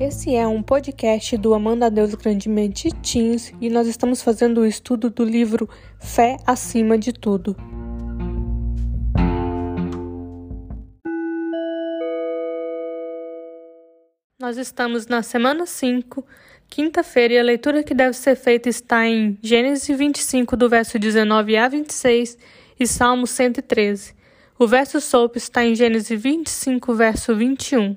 Esse é um podcast do Amanda a Deus Grandemente Teens e nós estamos fazendo o estudo do livro Fé Acima de Tudo. Nós estamos na semana 5, quinta-feira, e a leitura que deve ser feita está em Gênesis 25, do verso 19 a 26 e Salmo 113. O verso sopro está em Gênesis 25, verso 21.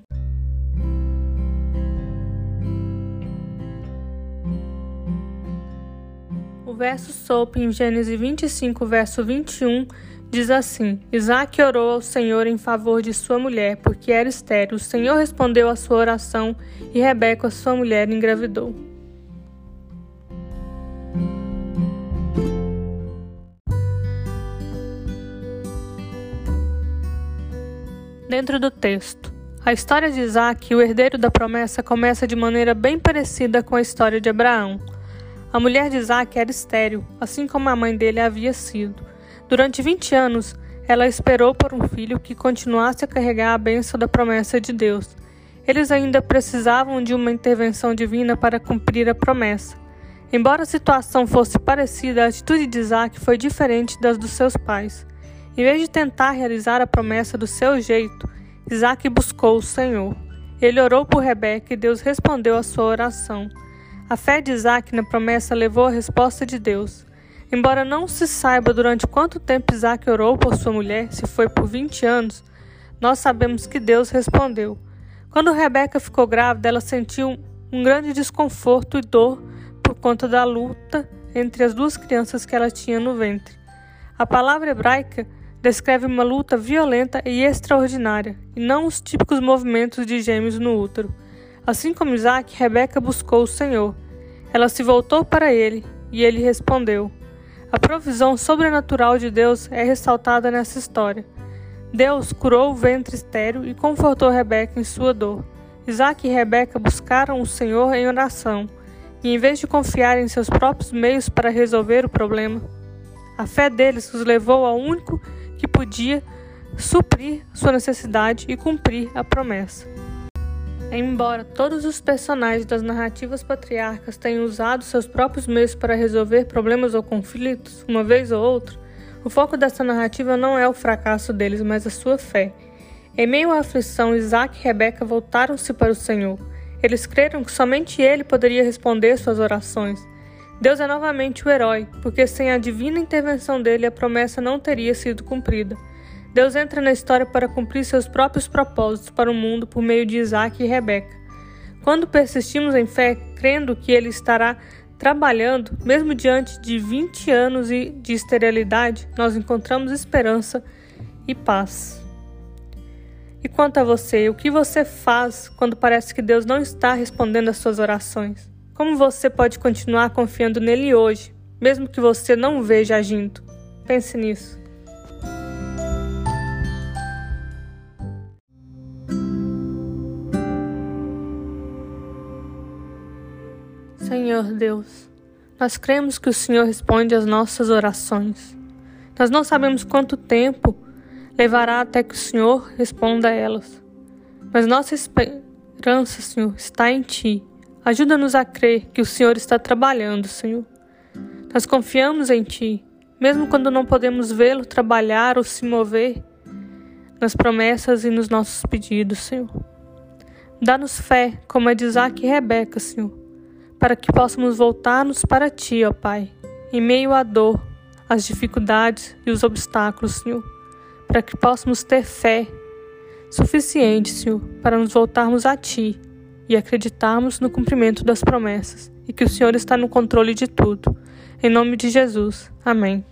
Verso sopro em Gênesis 25, verso 21 diz assim: Isaac orou ao Senhor em favor de sua mulher, porque era estéril. O Senhor respondeu à sua oração e Rebeca, sua mulher, engravidou. Dentro do texto, a história de Isaac, o herdeiro da promessa, começa de maneira bem parecida com a história de Abraão. A mulher de Isaac era estéril, assim como a mãe dele havia sido. Durante 20 anos, ela esperou por um filho que continuasse a carregar a bênção da promessa de Deus. Eles ainda precisavam de uma intervenção divina para cumprir a promessa. Embora a situação fosse parecida, a atitude de Isaac foi diferente das dos seus pais. Em vez de tentar realizar a promessa do seu jeito, Isaac buscou o Senhor. Ele orou por Rebeca e Deus respondeu à sua oração. A fé de Isaac na promessa levou a resposta de Deus. Embora não se saiba durante quanto tempo Isaac orou por sua mulher, se foi por 20 anos, nós sabemos que Deus respondeu. Quando Rebeca ficou grávida, ela sentiu um grande desconforto e dor por conta da luta entre as duas crianças que ela tinha no ventre. A palavra hebraica descreve uma luta violenta e extraordinária, e não os típicos movimentos de gêmeos no útero. Assim como Isaac, Rebeca buscou o Senhor. Ela se voltou para ele, e ele respondeu. A provisão sobrenatural de Deus é ressaltada nessa história. Deus curou o ventre estéril e confortou Rebeca em sua dor. Isaac e Rebeca buscaram o Senhor em oração, e em vez de confiar em seus próprios meios para resolver o problema, a fé deles os levou ao único que podia suprir sua necessidade e cumprir a promessa. Embora todos os personagens das narrativas patriarcas tenham usado seus próprios meios para resolver problemas ou conflitos, uma vez ou outra, o foco dessa narrativa não é o fracasso deles, mas a sua fé. Em meio à aflição, Isaac e Rebeca voltaram-se para o Senhor. Eles creram que somente ele poderia responder suas orações. Deus é novamente o herói, porque sem a divina intervenção dele a promessa não teria sido cumprida. Deus entra na história para cumprir seus próprios propósitos para o mundo por meio de Isaac e Rebeca. Quando persistimos em fé, crendo que ele estará trabalhando, mesmo diante de 20 anos de esterilidade, nós encontramos esperança e paz. E quanto a você, o que você faz quando parece que Deus não está respondendo às suas orações? Como você pode continuar confiando nele hoje, mesmo que você não veja agindo? Pense nisso. Senhor Deus, nós cremos que o Senhor responde às nossas orações. Nós não sabemos quanto tempo levará até que o Senhor responda a elas. Mas nossa esperança, Senhor, está em Ti Ajuda-nos a crer que o Senhor está trabalhando, Senhor. Nós confiamos em Ti, mesmo quando não podemos vê-lo trabalhar ou se mover nas promessas e nos nossos pedidos, Senhor. Dá-nos fé, como a de Isaac e Rebeca, Senhor, para que possamos voltar-nos para Ti, ó Pai, em meio à dor, às dificuldades e os obstáculos, Senhor, para que possamos ter fé suficiente, Senhor, para nos voltarmos a Ti e acreditarmos no cumprimento das promessas e que o Senhor está no controle de tudo. Em nome de Jesus. Amém.